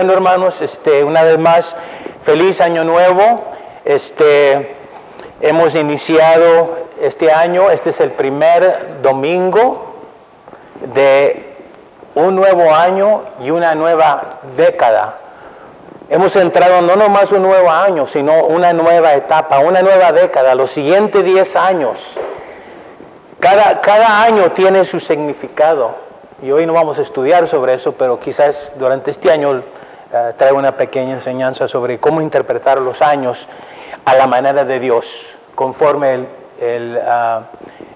Bueno, hermanos, este, una vez más, feliz año nuevo. Este, hemos iniciado este año, este es el primer domingo de un nuevo año y una nueva década. Hemos entrado no nomás un nuevo año, sino una nueva etapa, una nueva década, los siguientes 10 años. Cada, cada año tiene su significado. Y hoy no vamos a estudiar sobre eso, pero quizás durante este año eh, trae una pequeña enseñanza sobre cómo interpretar los años a la manera de Dios, conforme el, el, ah,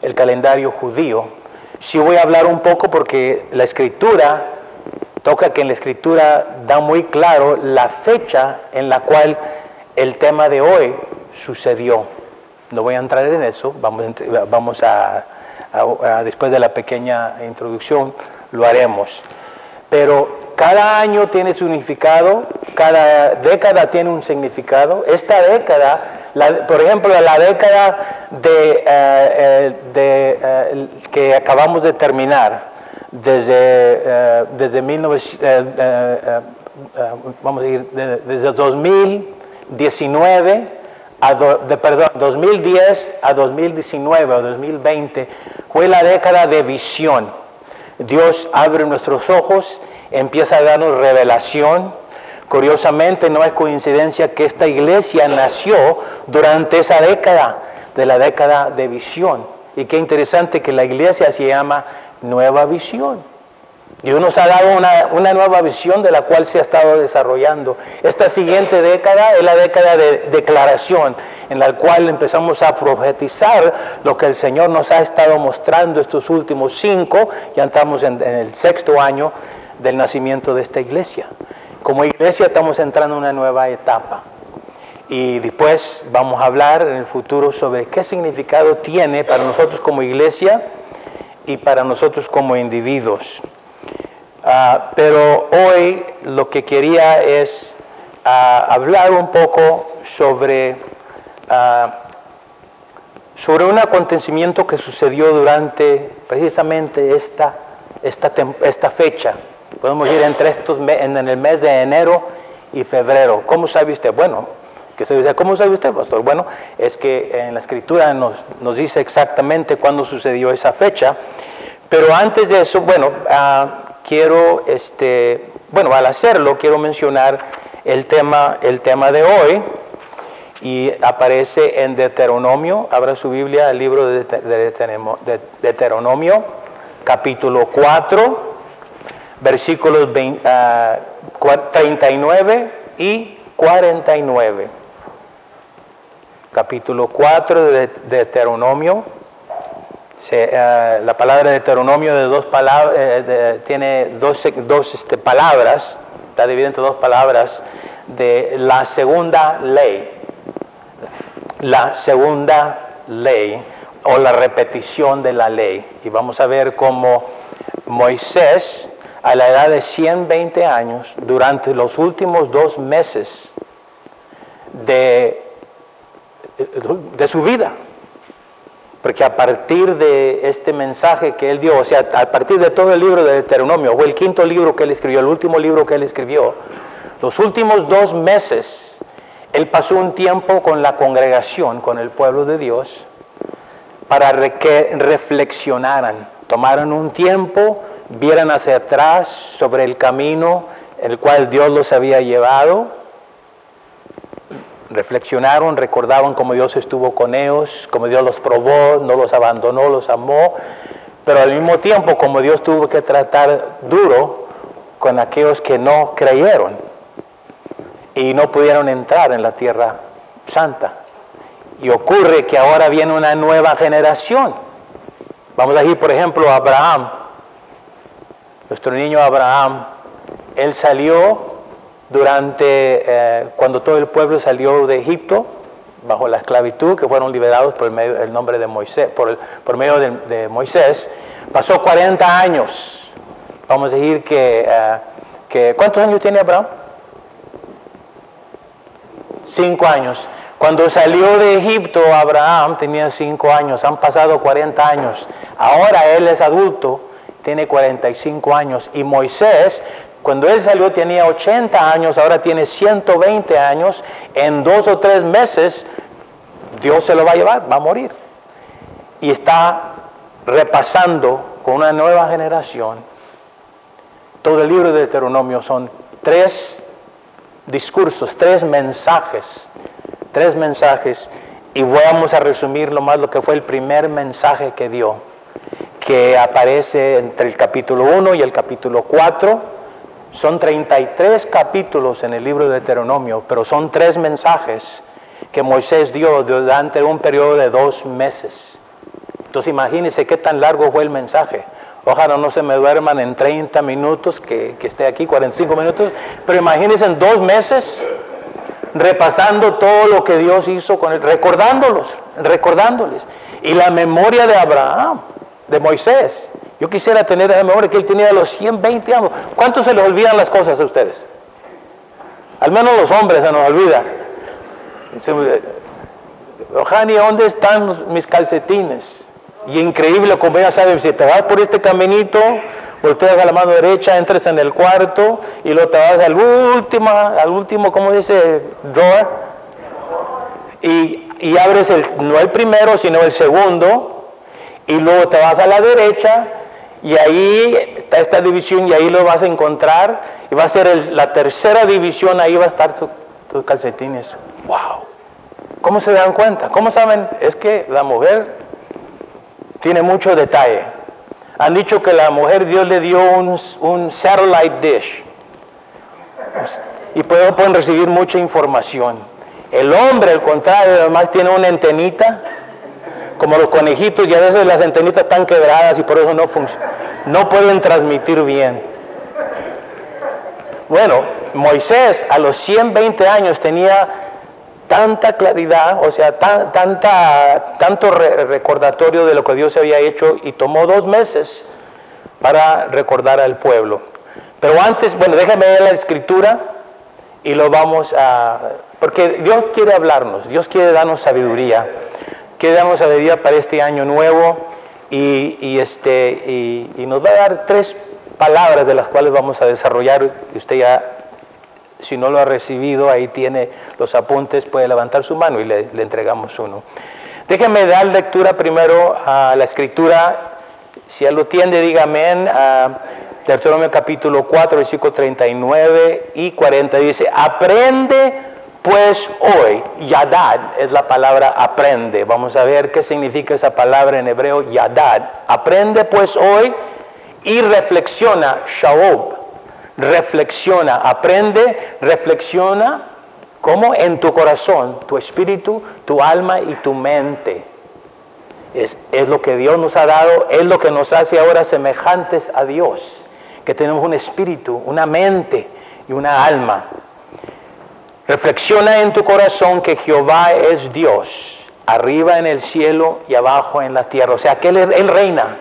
el calendario judío. Sí voy a hablar un poco porque la escritura toca que en la escritura da muy claro la fecha en la cual el tema de hoy sucedió. No voy a entrar en eso, vamos, vamos a, a, a después de la pequeña introducción lo haremos. Pero cada año tiene significado, cada década tiene un significado. Esta década, por ejemplo, la década de, eh, eh, eh, que acabamos de terminar, desde, desde 1900, vamos a ir, desde 2019 a de, perdón, 2010 a 2019 o 2020 fue la década de visión. Dios abre nuestros ojos empieza a darnos revelación. Curiosamente, no es coincidencia que esta iglesia nació durante esa década, de la década de visión. Y qué interesante que la iglesia se llama Nueva Visión. Dios nos ha dado una, una, nueva visión de la cual se ha estado desarrollando. Esta siguiente década es la década de declaración, en la cual empezamos a profetizar lo que el Señor nos ha estado mostrando estos últimos cinco, ya estamos en, en el sexto año del nacimiento de esta iglesia. Como iglesia estamos entrando en una nueva etapa y después vamos a hablar en el futuro sobre qué significado tiene para nosotros como iglesia y para nosotros como individuos. Uh, pero hoy lo que quería es uh, hablar un poco sobre, uh, sobre un acontecimiento que sucedió durante precisamente esta, esta, esta fecha. Podemos ir entre estos en el mes de enero y febrero. ¿Cómo sabe usted? Bueno, que se dice, ¿cómo sabe usted, pastor? Bueno, es que en la escritura nos, nos dice exactamente cuándo sucedió esa fecha. Pero antes de eso, bueno, quiero, este, bueno, al hacerlo, quiero mencionar el tema, el tema de hoy. Y aparece en Deuteronomio, abra su Biblia, el libro de Deuteronomio, capítulo 4 versículos 20, uh, 39 y 49. Capítulo 4 de Deuteronomio. Se, uh, la palabra Deuteronomio de palabras, eh, tiene dos, dos este, palabras, está dividida entre dos palabras, de la segunda ley. La segunda ley o la repetición de la ley. Y vamos a ver cómo Moisés a la edad de 120 años, durante los últimos dos meses de, de su vida. Porque a partir de este mensaje que él dio, o sea, a partir de todo el libro de Deuteronomio, fue el quinto libro que él escribió, el último libro que él escribió, los últimos dos meses, él pasó un tiempo con la congregación, con el pueblo de Dios, para que reflexionaran, tomaran un tiempo vieran hacia atrás sobre el camino el cual Dios los había llevado, reflexionaron, recordaban cómo Dios estuvo con ellos, cómo Dios los probó, no los abandonó, los amó, pero al mismo tiempo como Dios tuvo que tratar duro con aquellos que no creyeron y no pudieron entrar en la tierra santa. Y ocurre que ahora viene una nueva generación. Vamos a ir, por ejemplo, a Abraham. Nuestro niño Abraham, él salió durante, eh, cuando todo el pueblo salió de Egipto, bajo la esclavitud, que fueron liberados por el, medio, nombre de Moisés, por, el, por medio de, Moisés, pasó 40 años. Vamos a decir que, uh, que, ¿cuántos años tiene Abraham? Cinco años. Cuando salió de Egipto, Abraham tenía cinco años, han pasado 40 años. Ahora él es adulto tiene 45 años y Moisés Cuando él salió tenía 80 años, ahora tiene 120 años. En dos o tres meses Dios se lo va a llevar, va a morir. Y está repasando con una nueva generación. Todo el libro de Deuteronomio son tres discursos, tres mensajes, tres mensajes. Y vamos a resumir lo más lo que fue el primer mensaje que dio, que aparece entre el capítulo 1 y el capítulo 4 son 33 capítulos en el libro de Deuteronomio, pero son tres mensajes que Moisés dio durante un periodo de dos meses. Entonces imagínense qué tan largo fue el mensaje. Ojalá no se me duerman en 30 minutos, que, esté aquí 45 minutos, pero imagínense en dos meses repasando todo lo que Dios hizo con él, recordándolos, recordándoles. Y la memoria de Abraham, de Moisés, yo quisiera tener esa memoria que él tenía los 120 años. ¿Cuánto se les olvidan las cosas a ustedes? Al menos los hombres se nos olvida. Ojani, ¿dónde están mis calcetines? Y increíble como ella sabe, si te vas por este caminito, volteas a la mano derecha, entres en el cuarto y luego te vas al último, al último, ¿cómo dice? Drawer. Y, y abres el, no el primero, sino el segundo. Y luego te vas a la derecha y ahí está esta división y ahí lo vas a encontrar. Y va a ser la tercera división, ahí va a estar tus calcetines. ¡Wow! ¿Cómo se dan cuenta? ¿Cómo saben? Es que la mujer tiene mucho detalle. Han dicho que la mujer Dios le dio un, satellite dish. Y pueden recibir mucha información. El hombre, al contrario, además tiene una antenita como los conejitos y a veces las antenitas están quebradas y por eso no no pueden transmitir bien. Bueno, Moisés a los 120 años tenía tanta claridad, o sea, tanta, tanto recordatorio de lo que Dios había hecho y tomó dos meses para recordar al pueblo. Pero antes, bueno, déjame ver la escritura y lo vamos a... Porque Dios quiere hablarnos, Dios quiere darnos sabiduría que damos a medida para este año nuevo y, este, y, nos va a dar tres palabras de las cuales vamos a desarrollar. Usted ya, si no lo ha recibido, ahí tiene los apuntes, puede levantar su mano y le, entregamos uno. Déjeme dar lectura primero a la escritura. Si él lo tiene, dígame a Deuteronomio capítulo 4, versículo 39 y 40. Dice, aprende pues hoy, yadad es la palabra aprende. Vamos a ver qué significa esa palabra en hebreo, yadad. Aprende pues hoy y reflexiona, shaob. Reflexiona, aprende, reflexiona, como en tu corazón, tu espíritu, tu alma y tu mente. Es, es lo que Dios nos ha dado, es lo que nos hace ahora semejantes a Dios, que tenemos un espíritu, una mente y una alma. Reflexiona en tu corazón que Jehová es Dios, arriba en el cielo y abajo en la tierra. O sea, que Él, reina.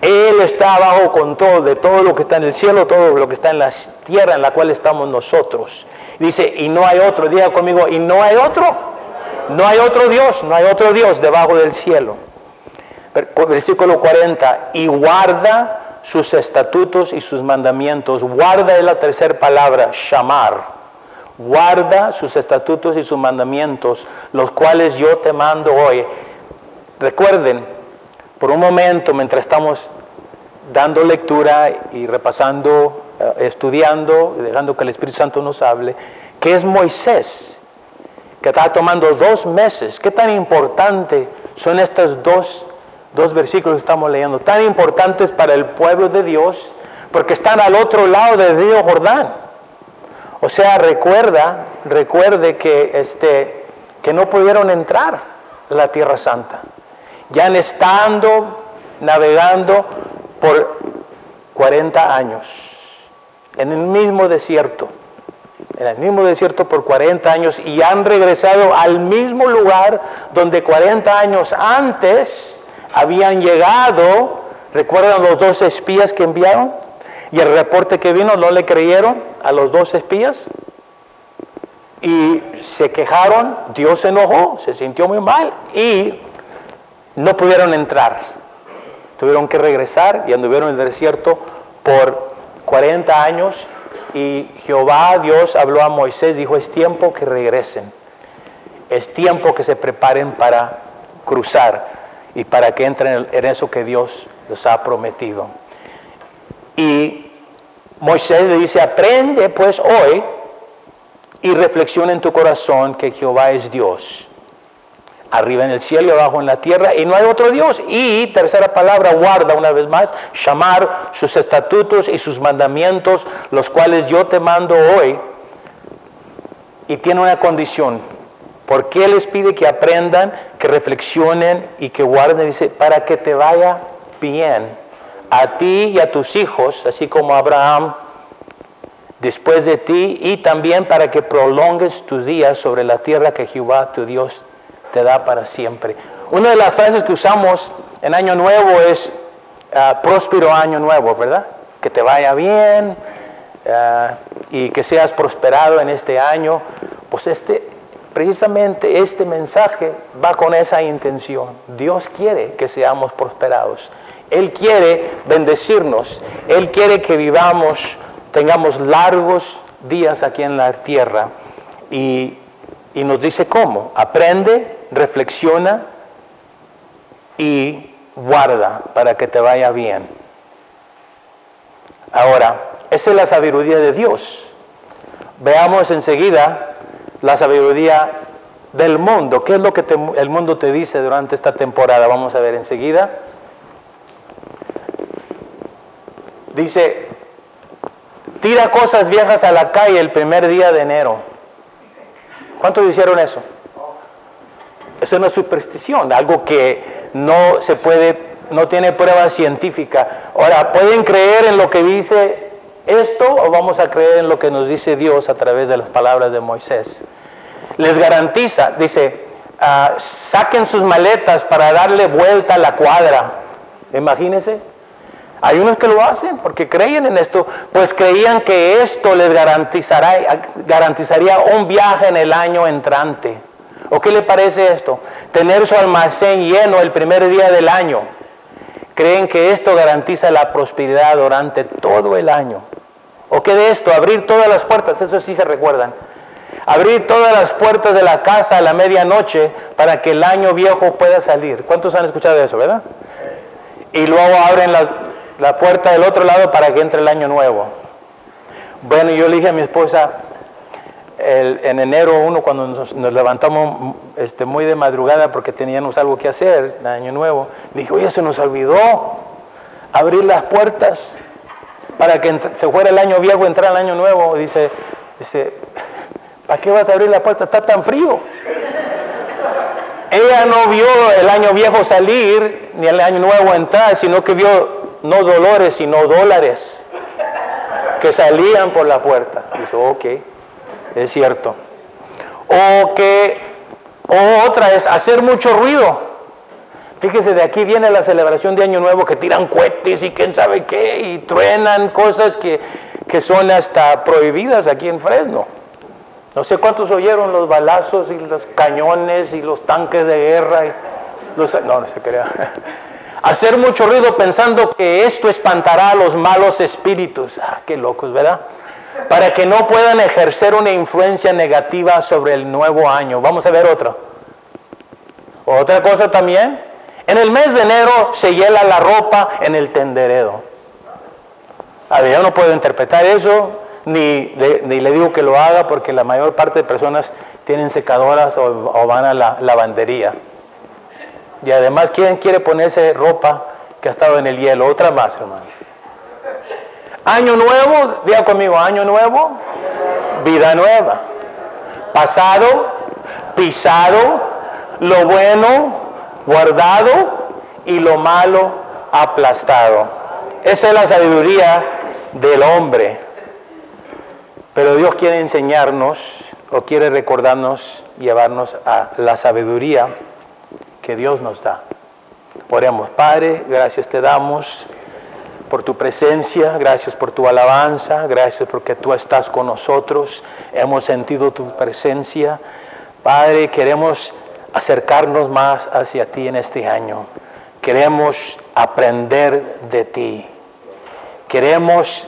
Él está abajo con todo, de todo lo que está en el cielo, todo lo que está en la tierra en la cual estamos nosotros. Dice, y no hay otro, diga conmigo, y no hay otro. No hay otro Dios, no hay otro Dios debajo del cielo. Versículo 40, y guarda sus estatutos y sus mandamientos. Guarda es la tercera palabra, shamar guarda sus estatutos y sus mandamientos, los cuales yo te mando hoy. Recuerden, por un momento, mientras estamos dando lectura y repasando, eh, estudiando, dejando que el Espíritu Santo nos hable, que es Moisés, que está tomando dos meses. ¿Qué tan importante son estos dos, dos versículos que estamos leyendo? Tan importantes para el pueblo de Dios, porque están al otro lado del río Jordán. O sea, recuerda, recuerde que, este, que no pudieron entrar a la Tierra Santa. Ya han estado navegando por 40 años en el mismo desierto, en el mismo desierto por 40 años y han regresado al mismo lugar donde 40 años antes habían llegado. ¿Recuerdan los dos espías que enviaron? Y el reporte que vino no le creyeron a los dos espías y se quejaron, Dios se enojó, se sintió muy mal y no pudieron entrar. Tuvieron que regresar y anduvieron en el desierto por 40 años y Jehová Dios habló a Moisés, dijo, es tiempo que regresen, es tiempo que se preparen para cruzar y para que entren en eso que Dios les ha prometido. Y Moisés le dice, aprende pues hoy y reflexiona en tu corazón que Jehová es Dios arriba en el cielo y abajo en la tierra, y no hay otro Dios. Y tercera palabra, guarda una vez más, llamar sus estatutos y sus mandamientos, los cuales yo te mando hoy. Y tiene una condición, porque les pide que aprendan, que reflexionen y que guarden, dice, para que te vaya bien a ti y a tus hijos, así como Abraham después de ti, y también para que prolongues tus días sobre la tierra que Jehová tu Dios te da para siempre. Una de las frases que usamos en Año Nuevo es ah, próspero Año Nuevo, ¿verdad? Que te vaya bien ah, y que seas prosperado en este año. Pues este, precisamente este mensaje va con esa intención. Dios quiere que seamos prosperados. Él quiere bendecirnos. Él quiere que vivamos, tengamos largos días aquí en la tierra. Y, y nos dice cómo. Aprende reflexiona y guarda para que te vaya bien. Ahora, esa es la sabiduría de Dios. Veamos enseguida la sabiduría del mundo. ¿Qué es lo que el mundo te dice durante esta temporada? Vamos a ver enseguida. Dice, tira cosas viejas a la calle el primer día de enero. ¿Cuántos hicieron eso? Eso es superstición, algo que no se puede, no tiene prueba científica. Ahora, ¿pueden creer en lo que dice esto o vamos a creer en lo que nos dice Dios a través de las palabras de Moisés? Les garantiza, dice, ah, saquen sus maletas para darle vuelta a la cuadra. Imagínense. Hay unos que lo hacen porque creen en esto, pues creían que esto les garantizará, garantizaría un viaje en el año entrante. ¿O qué le parece esto? Tener su almacén lleno el primer día del año. Creen que esto garantiza la prosperidad durante todo el año. ¿O qué de esto? Abrir todas las puertas, eso sí se recuerdan. Abrir todas las puertas de la casa a la medianoche para que el año viejo pueda salir. ¿Cuántos han escuchado eso, verdad? Y luego abren la, la puerta del otro lado para que entre el año nuevo. Bueno, yo le dije a mi esposa, en enero uno cuando nos, levantamos este, muy de madrugada porque teníamos algo que hacer, el año nuevo, dije, oye, se nos olvidó abrir las puertas para que se fuera el año viejo, entrar el año nuevo. Dice, dice, ¿para qué vas a abrir la puerta? Está tan frío. Ella no vio el año viejo salir, ni el año nuevo entrar, sino que vio no dolores, sino dólares que salían por la puerta. Dice, ok es cierto. O que, o otra es hacer mucho ruido. Fíjese, de aquí viene la celebración de Año Nuevo que tiran cohetes y quién sabe qué, y truenan cosas que, que son hasta prohibidas aquí en Fresno. No sé cuántos oyeron los balazos y los cañones y los tanques de guerra. Y los, no, no se crea. Hacer mucho ruido pensando que esto espantará a los malos espíritus. Ah, qué locos, ¿verdad? para que no puedan ejercer una influencia negativa sobre el nuevo año. Vamos a ver otro. Otra cosa también, en el mes de enero se hiela la ropa en el tenderedo. A ver, yo no puedo interpretar eso, ni, ni, le digo que lo haga porque la mayor parte de personas tienen secadoras o, o van a la lavandería. Y además, ¿quién quiere ponerse ropa que ha estado en el hielo? Otra más, hermano. Año nuevo, diga conmigo, año nuevo, vida nueva. Pasado, pisado, lo bueno, guardado y lo malo, aplastado. Esa es la sabiduría del hombre. Pero Dios quiere enseñarnos o quiere recordarnos, llevarnos a la sabiduría que Dios nos da. Oremos, Padre, gracias te damos por tu presencia, gracias por tu alabanza, gracias porque tú estás con nosotros, hemos sentido tu presencia. Padre, queremos acercarnos más hacia ti en este año. Queremos aprender de ti. Queremos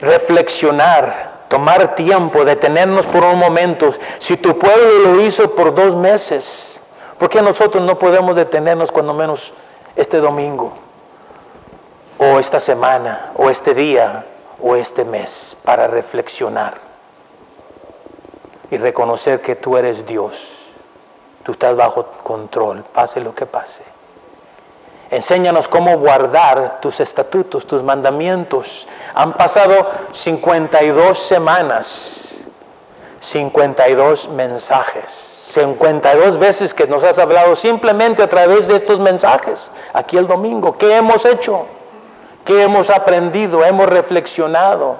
reflexionar, tomar tiempo, detenernos por un momento. Si tu pueblo lo hizo por dos meses, ¿por qué nosotros no podemos detenernos cuando menos este domingo? O esta semana, o este día, o este mes, para reflexionar y reconocer que tú eres Dios. Tú estás bajo control, pase lo que pase. Enséñanos cómo guardar tus estatutos, tus mandamientos. Han pasado 52 semanas, 52 mensajes, 52 veces que nos has hablado simplemente a través de estos mensajes. Aquí el domingo, ¿qué hemos hecho? ¿Qué hemos aprendido? ¿Hemos reflexionado?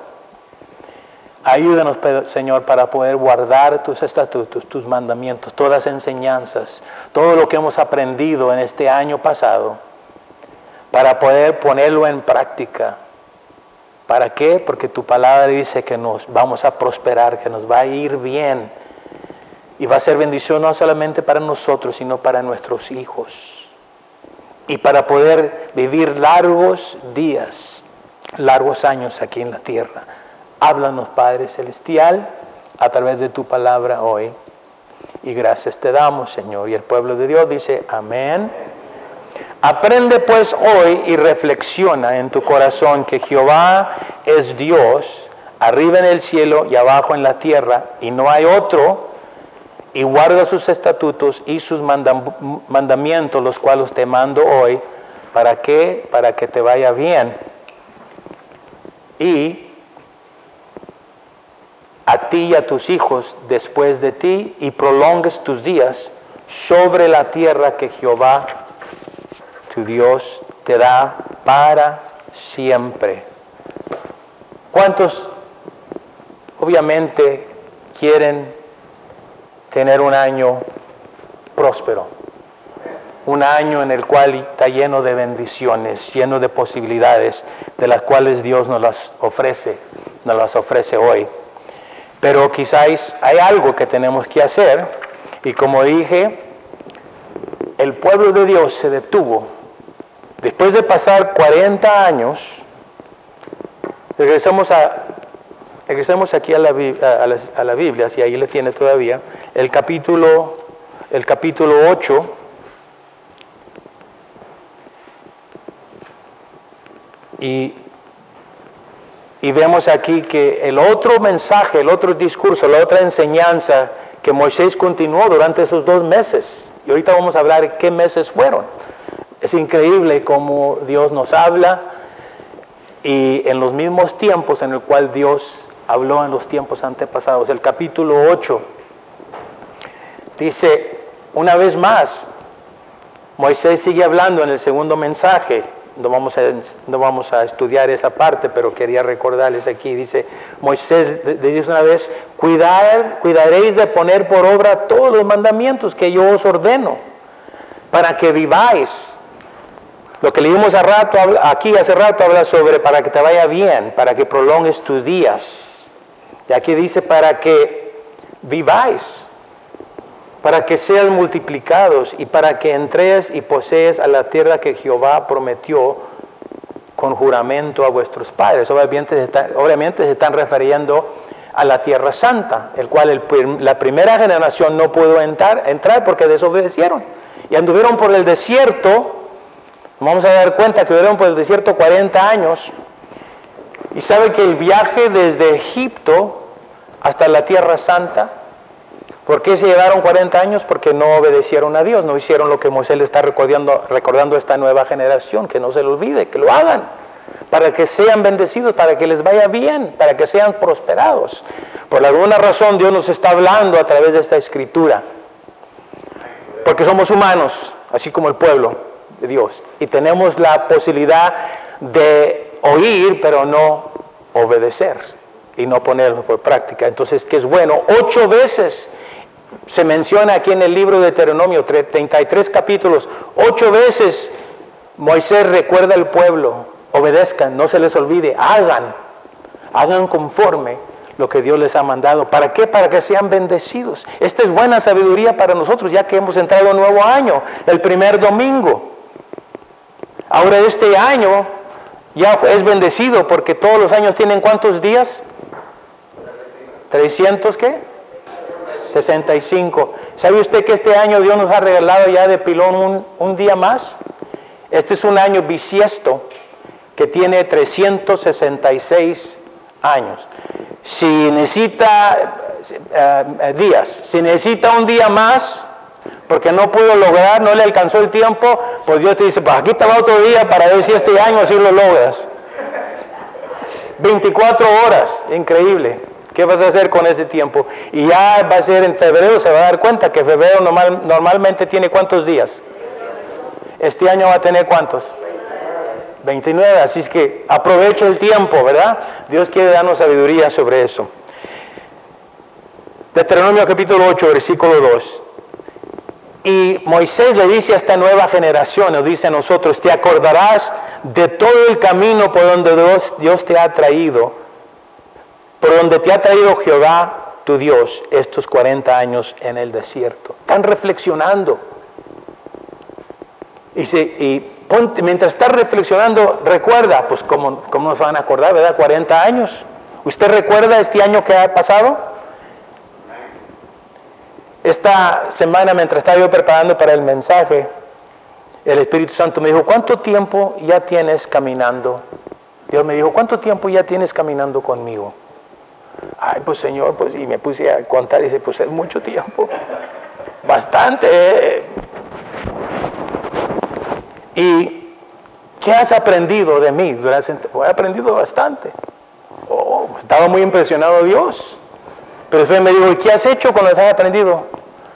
Ayúdanos, Señor, para poder guardar tus estatutos, tus mandamientos, todas las enseñanzas, todo lo que hemos aprendido en este año pasado, para poder ponerlo en práctica. ¿Para qué? Porque tu palabra dice que nos vamos a prosperar, que nos va a ir bien. Y va a ser bendición no solamente para nosotros, sino para nuestros hijos. Y para poder vivir largos días, largos años aquí en la tierra. Háblanos, Padre Celestial, a través de tu palabra hoy. Y gracias te damos, Señor. Y el pueblo de Dios dice, amén. Aprende pues hoy y reflexiona en tu corazón que Jehová es Dios, arriba en el cielo y abajo en la tierra, y no hay otro, y guarda sus estatutos y sus mandamientos, los cuales te mando hoy, ¿para qué? Para que te vaya bien. Y a ti y a tus hijos después de ti y prolongues tus días sobre la tierra que Jehová, tu Dios, te da para siempre. ¿Cuántos obviamente quieren tener un año próspero? Un año en el cual está lleno de bendiciones, lleno de posibilidades, de las cuales Dios nos las ofrece, nos las ofrece hoy. Pero quizás hay algo que tenemos que hacer y como dije, el pueblo de Dios se detuvo. Después de pasar 40 años, regresamos, a, regresamos aquí a la, a, la, Biblia, si ahí le tiene todavía, el capítulo, el capítulo 8. Y y vemos aquí que el otro mensaje, el otro discurso, la otra enseñanza que Moisés continuó durante esos dos meses, y ahorita vamos a hablar qué meses fueron. Es increíble cómo Dios nos habla y en los mismos tiempos en el cual Dios habló en los tiempos antepasados. El capítulo 8 dice, una vez más, Moisés sigue hablando en el segundo mensaje, no vamos, a, no vamos a estudiar esa parte, pero quería recordarles aquí, dice Moisés, dice una vez, Cuidar, cuidaréis de poner por obra todos los mandamientos que yo os ordeno, para que viváis. Lo que leímos a rato, aquí hace rato habla sobre para que te vaya bien, para que prolongues tus días. Y aquí dice para que viváis para que sean multiplicados y para que entres y posees a la tierra que Jehová prometió con juramento a vuestros padres. Obviamente se, obviamente se están refiriendo a la tierra santa, el cual la primera generación no pudo entrar, entrar porque desobedecieron y anduvieron por el desierto. Vamos a dar cuenta que anduvieron por el desierto 40 años y sabe que el viaje desde Egipto hasta la tierra santa ¿Por qué se llevaron 40 años? Porque no obedecieron a Dios, no hicieron lo que Moisés le está recordando, recordando a esta nueva generación, que no se lo olvide, que lo hagan, para que sean bendecidos, para que les vaya bien, para que sean prosperados. Por alguna razón Dios nos está hablando a través de esta escritura, porque somos humanos, así como el pueblo de Dios, y tenemos la posibilidad de oír, pero no obedecer y no ponerlo por práctica. Entonces, ¿qué es bueno? Ocho veces se menciona aquí en el libro de Deuteronomio, 33 capítulos, ocho veces Moisés recuerda al pueblo, obedezcan, no se les olvide, hagan, hagan conforme lo que Dios les ha mandado. ¿Para qué? Para que sean bendecidos. Esta es buena sabiduría para nosotros, ya que hemos entrado un nuevo año, el primer domingo. Ahora este año ya es bendecido porque todos los años tienen cuántos días? 300 qué? 65. ¿Sabe usted que este año Dios nos ha regalado ya de pilón un, un día más? Este es un año bisiesto que tiene 366 años. Si necesita eh, eh, días, si necesita un día más, porque no pudo lograr, no le alcanzó el tiempo, pues Dios te dice, pues aquí te va otro día para ver si este año sí lo logras. 24 horas, increíble. ¿Qué vas a hacer con ese tiempo? Y ya va a ser en febrero, se va a dar cuenta que febrero normal, normalmente tiene cuántos días. Este año va a tener cuántos. 29, así es que aprovecho el tiempo, ¿verdad? Dios quiere darnos sabiduría sobre eso. Deuteronomio capítulo 8, versículo 2. Y Moisés le dice a esta nueva generación, nos dice a nosotros, te acordarás de todo el camino por donde Dios, Dios te ha traído por donde te ha traído Jehová tu Dios estos 40 años en el desierto. Están reflexionando. Y, mientras estás reflexionando, recuerda, pues como, como nos van a acordar, ¿verdad? 40 años. ¿Usted recuerda este año que ha pasado? Esta semana, mientras estaba yo preparando para el mensaje, el Espíritu Santo me dijo, ¿cuánto tiempo ya tienes caminando? Dios me dijo, ¿cuánto tiempo ya tienes caminando conmigo? Ay, pues Señor, pues y me puse a contar y dice, pues es mucho tiempo, bastante. ¿Y qué has aprendido de mí? He aprendido bastante. Oh, estaba muy impresionado Dios. Pero después me dijo, ¿y qué has hecho que has aprendido?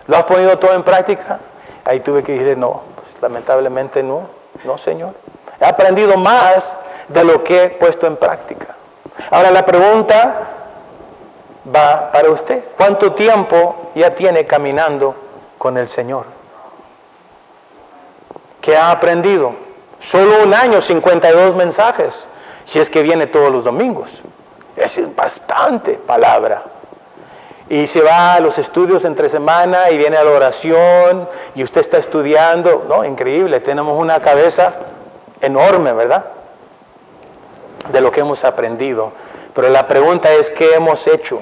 ¿Lo has ponido todo en práctica? Ahí tuve que decirle, no, pues, lamentablemente no, no Señor. He aprendido más de lo que he puesto en práctica. Ahora la pregunta va para usted. ¿Cuánto tiempo ya tiene caminando con el Señor? ¿Qué ha aprendido? Solo un año, 52 mensajes, si es que viene todos los domingos. Es bastante palabra. Y se va a los estudios entre semana y viene a la oración y usted está estudiando. No, increíble, tenemos una cabeza enorme, ¿verdad? De lo que hemos aprendido. Pero la pregunta es, ¿qué hemos hecho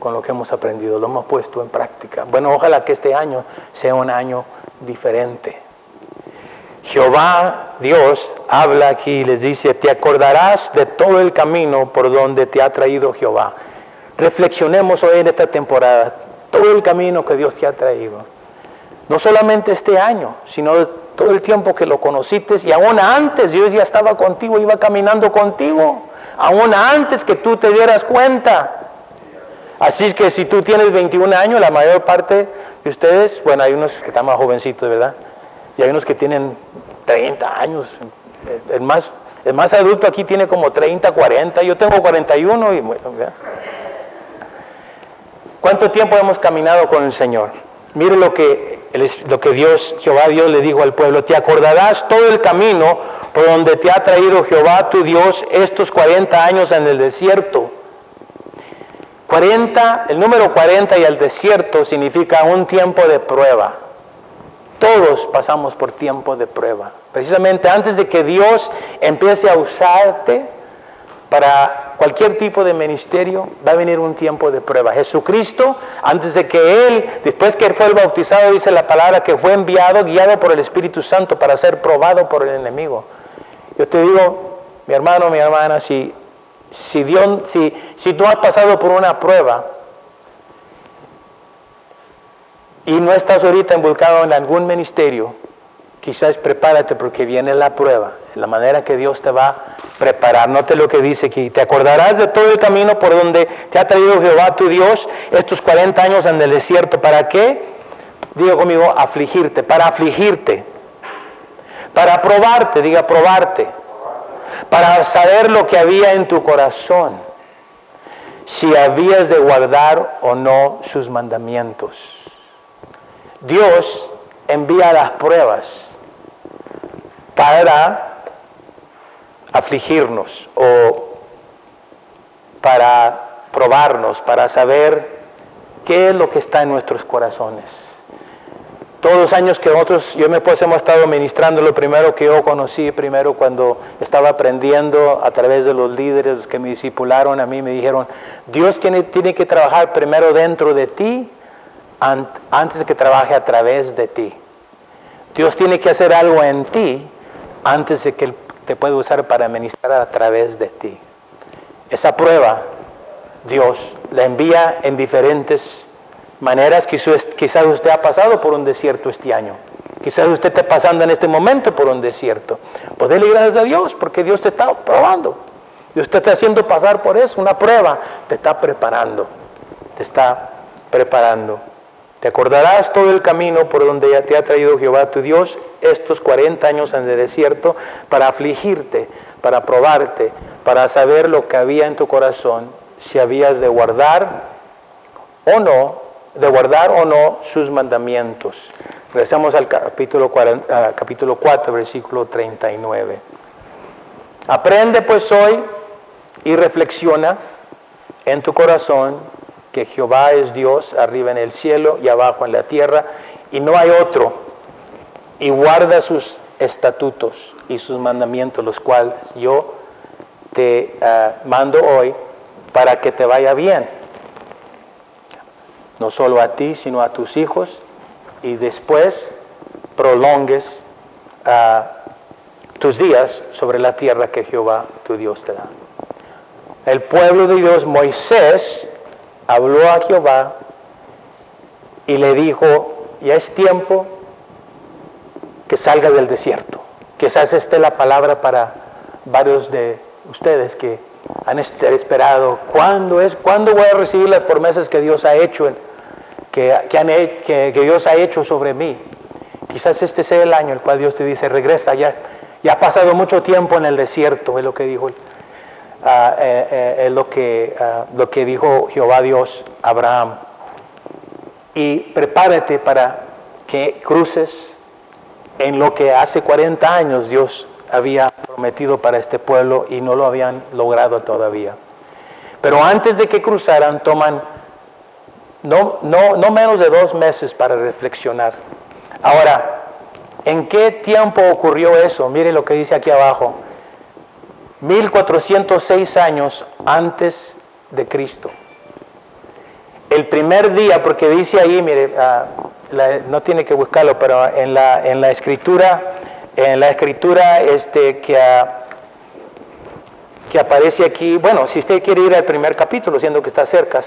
con lo que hemos aprendido? ¿Lo hemos puesto en práctica? Bueno, ojalá que este año sea un año diferente. Jehová, Dios, habla aquí y les dice, te acordarás de todo el camino por donde te ha traído Jehová. Reflexionemos hoy en esta temporada, todo el camino que Dios te ha traído. No solamente este año, sino todo el tiempo que lo conociste y aún antes Dios ya estaba contigo, iba caminando contigo aún antes que tú te dieras cuenta. Así es que si tú tienes 21 años, la mayor parte de ustedes, bueno, hay unos que están más jovencitos, ¿verdad? Y hay unos que tienen 30 años. El más, el más adulto aquí tiene como 30, 40. Yo tengo 41 y ¿Cuánto tiempo hemos caminado con el Señor? Mire lo que, lo que Dios, Jehová Dios le dijo al pueblo. Te acordarás todo el camino por donde te ha traído Jehová tu Dios estos 40 años en el desierto. 40, el número 40 y el desierto significa un tiempo de prueba. Todos pasamos por tiempo de prueba. Precisamente antes de que Dios empiece a usarte para cualquier tipo de ministerio, va a venir un tiempo de prueba. Jesucristo, antes de que Él, después que Él fue bautizado, dice la palabra que fue enviado, guiado por el Espíritu Santo para ser probado por el enemigo. Yo te digo, mi hermano, mi hermana, si, si, Dios, si, si tú has pasado por una prueba y no estás ahorita involucrado en algún ministerio, quizás prepárate porque viene la prueba, la manera que Dios te va a preparar. Note lo que dice aquí, te acordarás de todo el camino por donde te ha traído Jehová tu Dios estos 40 años en el desierto. ¿Para qué? Digo conmigo, afligirte, para afligirte para probarte, diga probarte, para saber lo que había en tu corazón, si habías de guardar o no sus mandamientos. Dios envía las pruebas para afligirnos o para probarnos, para saber qué es lo que está en nuestros corazones. todos los años que nosotros, yo mi esposa hemos estado ministrando, lo primero que yo conocí, primero cuando estaba aprendiendo a través de los líderes que me discipularon a mí, me dijeron, Dios tiene, tiene que trabajar primero dentro de ti antes de que trabaje a través de ti. Dios tiene que hacer algo en ti antes de que Él te pueda usar para ministrar a través de ti. Esa prueba Dios la envía en diferentes maneras. Quizás usted ha pasado por un desierto este año. Quizás usted esté pasando en este momento por un desierto. Pues dele gracias a Dios porque Dios te está probando. Dios te está haciendo pasar por eso, una prueba. Te está preparando. Te está preparando. Te acordarás todo el camino por donde ya te ha traído Jehová tu Dios estos 40 años en el desierto para afligirte, para probarte, para saber lo que había en tu corazón, si habías de guardar o no, de guardar o no sus mandamientos. Regresamos al capítulo, 40, capítulo 4, versículo 39. Aprende pues hoy y reflexiona en tu corazón que Jehová es Dios arriba en el cielo y abajo en la tierra, y no hay otro, y guarda sus estatutos y sus mandamientos, los cuales yo te ah, mando hoy para que te vaya bien, no solo a ti, sino a tus hijos, y después prolongues ah, tus días sobre la tierra que Jehová tu Dios te da. El pueblo de Dios, Moisés, habló a Jehová y le dijo, ya es tiempo que salga del desierto. Quizás esta es la palabra para varios de ustedes que han esperado, ¿cuándo, es, ¿cuándo voy a recibir las promesas que Dios ha hecho, que, que, Dios ha hecho sobre mí? Quizás este sea el año en el cual Dios te dice, regresa, ya, ya ha pasado mucho tiempo en el desierto, es lo que dijo Ah, eh, eh, es lo que, ah, lo que dijo Jehová Dios a Abraham. Y prepárate para que cruces en lo que hace 40 años Dios había prometido para este pueblo y no lo habían logrado todavía. Pero antes de que cruzaran, toman no, no, no menos de dos meses para reflexionar. Ahora, ¿en qué tiempo ocurrió eso? Mire lo que dice aquí abajo. 1406 años antes de Cristo. El primer día, porque dice ahí, mire, ah, no tiene que buscarlo, pero en la, en la escritura, en la escritura este, que, ah, que aparece aquí, bueno, si usted quiere ir al primer capítulo, siendo que está cerca,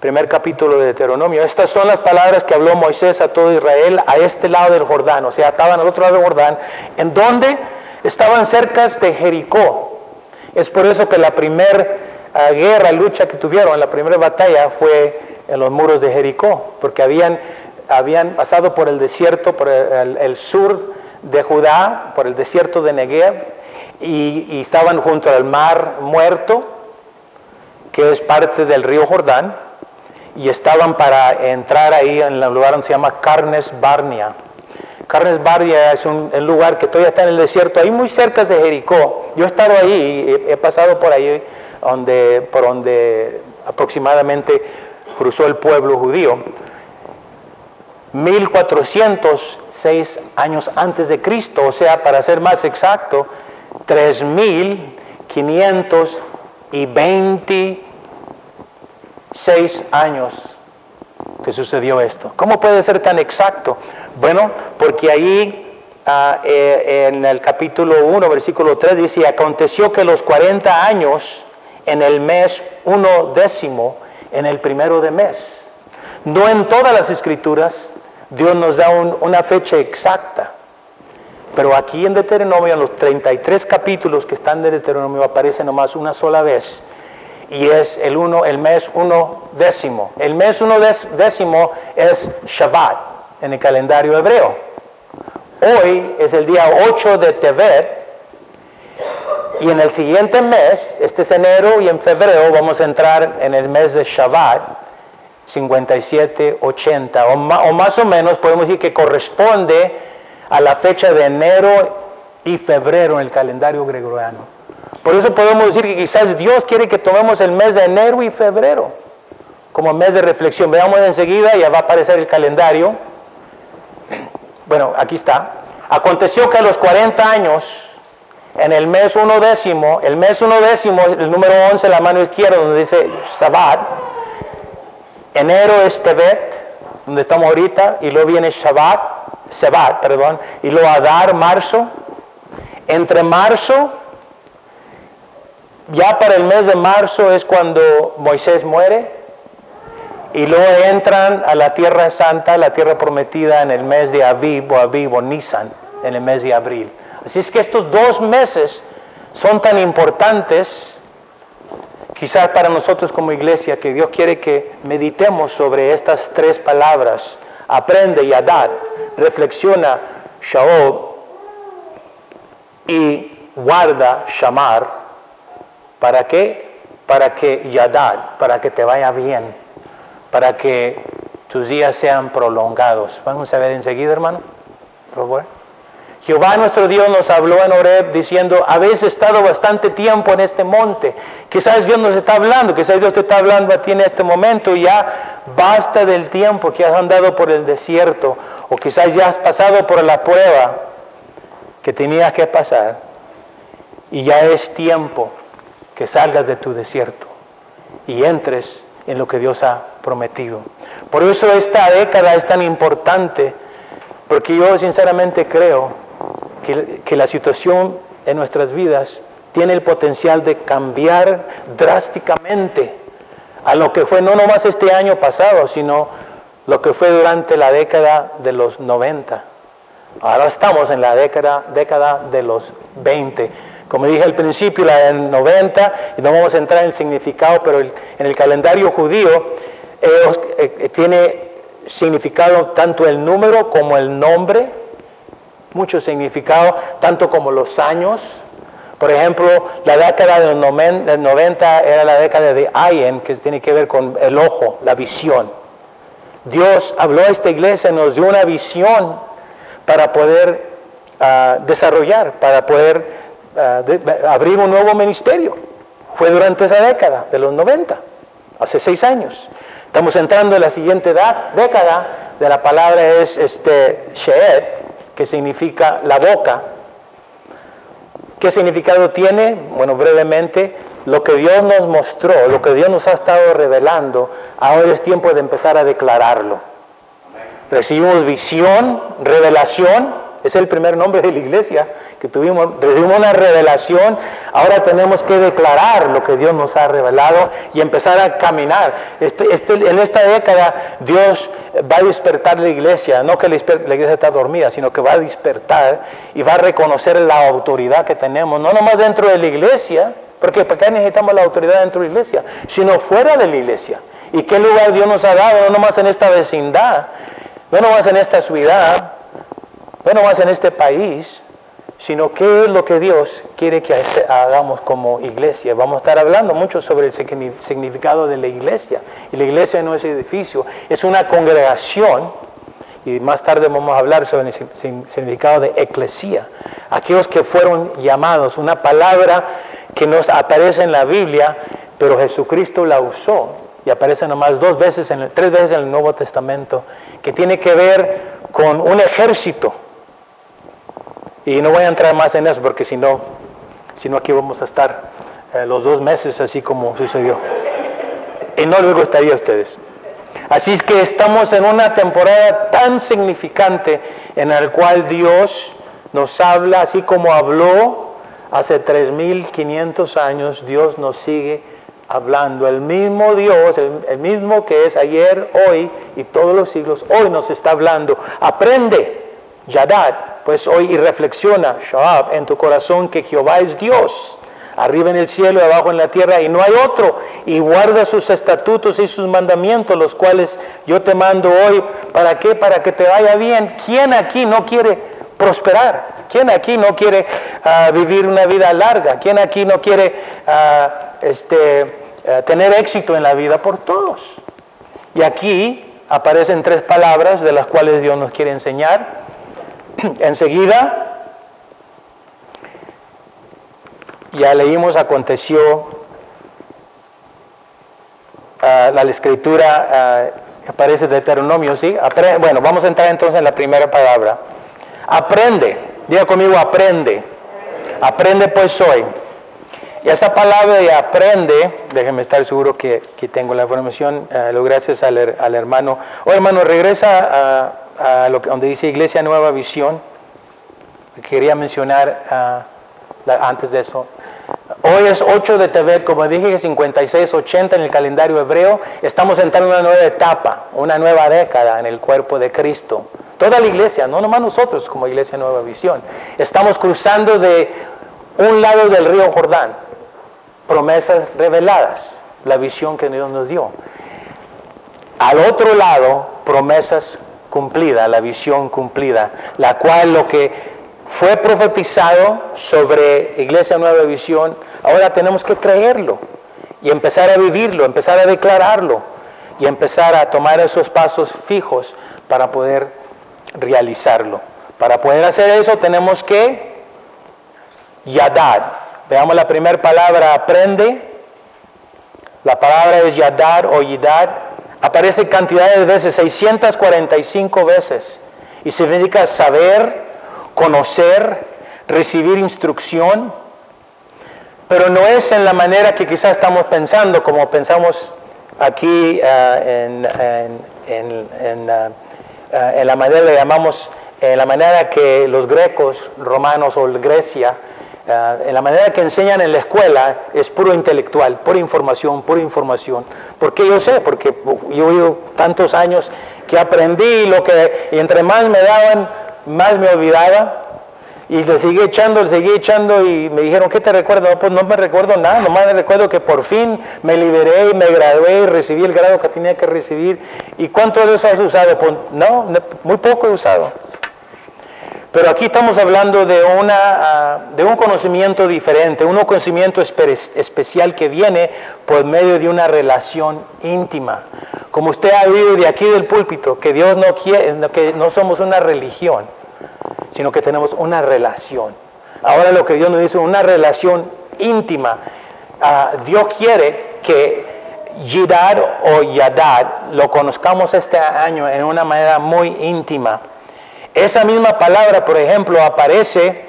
primer capítulo de Deuteronomio, estas son las palabras que habló Moisés a todo Israel a este lado del Jordán, o sea, estaban al otro lado del Jordán, en donde estaban cerca de Jericó. Es por eso que la primera ah, guerra, lucha que tuvieron, la primera batalla fue en los muros de Jericó, porque habían, habían pasado por el desierto, por el, sur de Judá, por el desierto de Negev, y, y estaban junto al mar muerto, que es parte del río Jordán, y estaban para entrar ahí en el lugar donde se llama Carnes Barnia Carnes Bardia es un, lugar que todavía está en el desierto, ahí muy cerca de Jericó. Yo he estado ahí, he, he pasado por ahí, donde, por donde aproximadamente cruzó el pueblo judío. 1406 años antes de Cristo, o sea, para ser más exacto, 3526 años que sucedió esto. ¿Cómo puede ser tan exacto? Bueno, porque ahí ah, eh, en el capítulo 1, versículo 3 dice, aconteció que los 40 años en el mes uno décimo, en el primero de mes. No en todas las escrituras Dios nos da una fecha exacta, pero aquí en Deuteronomio, en los 33 capítulos que están de Deuteronomio, aparece nomás una sola vez y es el, uno, el mes uno décimo. El mes uno décimo es Shabbat en el calendario hebreo. Hoy es el día 8 de Tevet y en el siguiente mes, este es enero y en febrero vamos a entrar en el mes de Shabbat, 57, 80 o, o más o menos podemos decir que corresponde a la fecha de enero y febrero en el calendario gregoriano. Por eso podemos decir que quizás Dios quiere que tomemos el mes de enero y febrero como mes de reflexión. Veamos enseguida, ya va a aparecer el calendario bueno, aquí está. Aconteció que a los 40 años, en el mes uno décimo, el mes uno décimo, el número 11, la mano izquierda, donde dice Shabbat, enero es Tebet, donde estamos ahorita, y luego viene Shabbat, Shabbat, perdón, y luego Adar, marzo. Entre marzo, ya para el mes de marzo es cuando Moisés muere, y luego entran a la tierra santa, la tierra prometida en el mes de Aviv o Aviv o Nisan, en el mes de abril. Así es que estos dos meses son tan importantes, quizás para nosotros como iglesia, que Dios quiere que meditemos sobre estas tres palabras. Aprende y adad, reflexiona Shaob y guarda Shamar. ¿Para qué? Para que Yadad, para que te vaya bien para que tus días sean prolongados. Vamos a ver enseguida, hermano. Favor. Jehová nuestro Dios nos habló en Oreb diciendo, habéis estado bastante tiempo en este monte. Quizás Dios nos está hablando, quizás Dios te está hablando a ti en este momento y ya basta del tiempo que has andado por el desierto o quizás ya has pasado por la prueba que tenías que pasar y ya es tiempo que salgas de tu desierto y entres en lo que Dios ha prometido. Por eso esta década es tan importante, porque yo sinceramente creo que, la situación en nuestras vidas tiene el potencial de cambiar drásticamente a lo que fue no nomás este año pasado, sino lo que fue durante la década de los 90. Ahora estamos en la década, década de los 20. Como dije al principio, la del 90, y no vamos a entrar en el significado, pero en el calendario judío eh, eh, tiene significado tanto el número como el nombre, mucho significado, tanto como los años. Por ejemplo, la década del 90 era la década de Ayen, que tiene que ver con el ojo, la visión. Dios habló a esta iglesia, nos dio una visión para poder ah, desarrollar, para poder uh, abrir un nuevo ministerio. Fue durante esa década, de los 90, hace seis años. Estamos entrando en la siguiente década, de la palabra es este, Sheed, que significa la boca. ¿Qué significado tiene? Bueno, brevemente, lo que Dios nos mostró, lo que Dios nos ha estado revelando, ahora es tiempo de empezar a declararlo. Recibimos visión, revelación, es el primer nombre de la iglesia que tuvimos, recibimos una revelación, ahora tenemos que declarar lo que Dios nos ha revelado y empezar a caminar. Este, este, en esta década Dios va a despertar la iglesia, no que la, iglesia está dormida, sino que va a despertar y va a reconocer la autoridad que tenemos, no nomás dentro de la iglesia, porque ¿para qué necesitamos la autoridad dentro de la iglesia? Sino fuera de la iglesia. ¿Y qué lugar Dios nos ha dado? No nomás en esta vecindad, no nomás en esta ciudad, no nomás en este país, sino qué es lo que Dios quiere que hagamos como iglesia. Vamos a estar hablando mucho sobre el significado de la iglesia. Y la iglesia no es edificio, es una congregación. Y más tarde vamos a hablar sobre el significado de eclesía. Aquellos que fueron llamados, una palabra que nos aparece en la Biblia, pero Jesucristo la usó y aparece nomás dos veces, en tres veces en el Nuevo Testamento, que tiene que ver con un ejército y no voy a entrar más en eso porque si no, aquí vamos a estar eh, los dos meses así como sucedió. Y no les gustaría a ustedes. Así es que estamos en una temporada tan significante en la cual Dios nos habla, así como habló hace 3.500 años, Dios nos sigue hablando. El mismo Dios, el, el, mismo que es ayer, hoy y todos los siglos, hoy nos está hablando. Aprende, Yadad, pues hoy y reflexiona, Shahab, en tu corazón que Jehová es Dios, arriba en el cielo y abajo en la tierra, y no hay otro, y guarda sus estatutos y sus mandamientos, los cuales yo te mando hoy. ¿Para qué? Para que te vaya bien. ¿Quién aquí no quiere prosperar? ¿Quién aquí no quiere ah, vivir una vida larga? ¿Quién aquí no quiere ah, este, ah, tener éxito en la vida por todos? Y aquí aparecen tres palabras de las cuales Dios nos quiere enseñar. Enseguida, ya leímos, aconteció ah, la escritura uh, aparece de Deuteronomio, ¿sí? Bueno, vamos a entrar entonces en la primera palabra. Aprende. Diga conmigo, aprende. Aprende pues hoy. Y esa palabra de aprende, déjenme estar seguro que, que tengo la información, eh, lo gracias al, hermano. Oh hermano, regresa a, lo que, donde dice Iglesia Nueva Visión. Quería mencionar ah, antes de eso. Hoy es 8 de TV, como dije, 56, 80 en el calendario hebreo. Estamos entrando en una nueva etapa, una nueva década en el cuerpo de Cristo. Toda la iglesia, no nomás nosotros como Iglesia Nueva Visión. Estamos cruzando de un lado del río Jordán, promesas reveladas, la visión que Dios nos dio. Al otro lado, promesas cumplidas, la visión cumplida, la cual lo que fue profetizado sobre Iglesia Nueva Visión Ahora tenemos que creerlo y empezar a vivirlo, empezar a declararlo y empezar a tomar esos pasos fijos para poder realizarlo. Para poder hacer eso tenemos que yadar. Veamos la primera palabra, aprende. La palabra es yadar o yidad. Aparece cantidad de veces, 645 veces. Y significa saber, conocer, recibir instrucción, pero no es en la manera que quizás estamos pensando, como pensamos aquí en, en, en, uh, en, la manera le llamamos, en la manera que los grecos, romanos o Grecia, en la manera que enseñan en la escuela es puro intelectual, pura información, pura información. Porque yo sé, porque yo vivo tantos años que aprendí lo que, y entre más me daban, más me olvidaba, y le seguí echando, le seguí echando y me dijeron, ¿qué te recuerdo? pues no me recuerdo nada, nomás me recuerdo que por fin me liberé y me gradué y recibí el grado que tenía que recibir. ¿Y cuánto de eso has usado? Pues no, muy poco he usado. Pero aquí estamos hablando de, una, ah, de un conocimiento diferente, un conocimiento especial que viene por medio de una relación íntima. Como usted ha oído de aquí del púlpito, que Dios no quiere, que no somos una religión sino que tenemos una relación. Ahora lo que Dios nos dice, una relación íntima. Ah, Dios quiere que Yidad o Yadad lo conozcamos este año en una manera muy íntima. Esa misma palabra, por ejemplo, aparece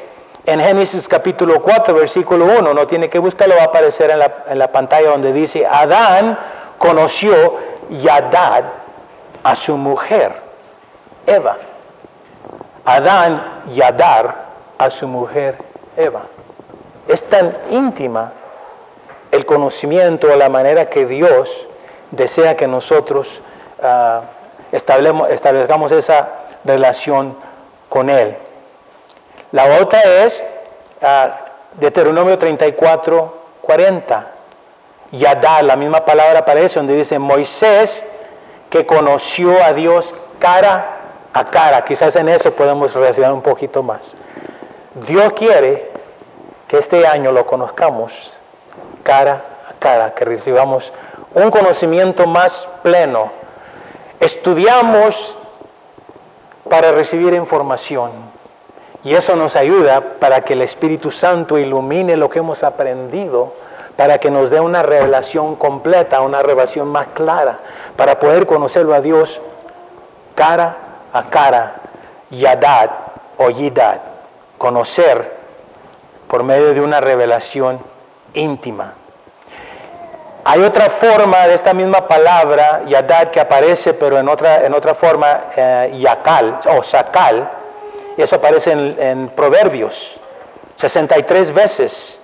en Génesis capítulo 4, versículo 1. No tiene que buscarlo, va a aparecer en la, en la pantalla donde dice, Adán conoció Yadad a su mujer, Eva. Adán y Adar a su mujer Eva. Es tan íntima el conocimiento, la manera que Dios desea que nosotros uh, establezcamos esa relación con Él. La otra es uh, Deuteronomio 34, 40. Yadar, la misma palabra aparece donde dice Moisés que conoció a Dios cara a cara. Quizás en eso podemos relacionar un poquito más. Dios quiere que este año lo conozcamos cara a cara, que recibamos un conocimiento más pleno. Estudiamos para recibir información y eso nos ayuda para que el Espíritu Santo ilumine lo que hemos aprendido, para que nos dé una revelación completa, una revelación más clara, para poder conocerlo a Dios cara a cara, yadad o yidad, conocer por medio de una revelación íntima. Hay otra forma de esta misma palabra, yadad, que aparece, pero en otra, en otra forma, eh, yakal o sakal, eso aparece en, en Proverbios 63 veces,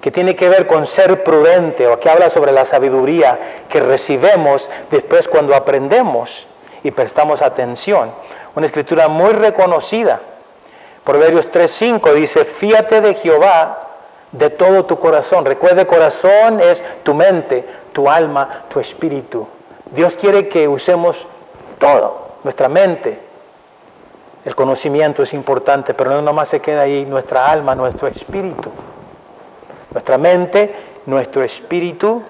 que tiene que ver con ser prudente, o que habla sobre la sabiduría que recibemos después cuando aprendemos y prestamos atención. Una escritura muy reconocida. Proverbios 3.5 dice, fíate de Jehová de todo tu corazón. Recuerde, corazón es tu mente, tu alma, tu espíritu. Dios quiere que usemos todo, nuestra mente. El conocimiento es importante, pero no nomás se queda ahí nuestra alma, nuestro espíritu. Nuestra mente, nuestro espíritu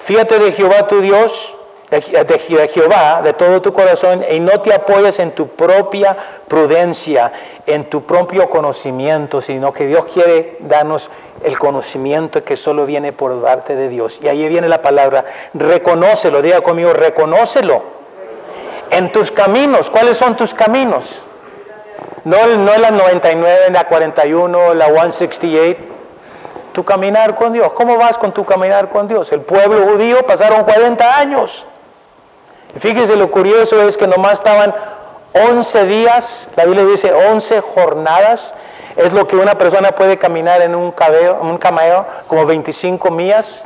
Fíjate de Jehová tu Dios, de Jehová de todo tu corazón y no te apoyes en tu propia prudencia, en tu propio conocimiento, sino que Dios quiere darnos el conocimiento que solo viene por parte de Dios. Y ahí viene la palabra, reconócelo, diga conmigo, reconócelo. En tus caminos, ¿cuáles son tus caminos? No, no la 99, la 41, la 168. Tu caminar con Dios. ¿Cómo vas con tu caminar con Dios? El pueblo judío pasaron 40 años. Y fíjese lo curioso es que nomás estaban 11 días, la Biblia dice 11 jornadas, es lo que una persona puede caminar en un, cabello, un cameo, como 25 millas,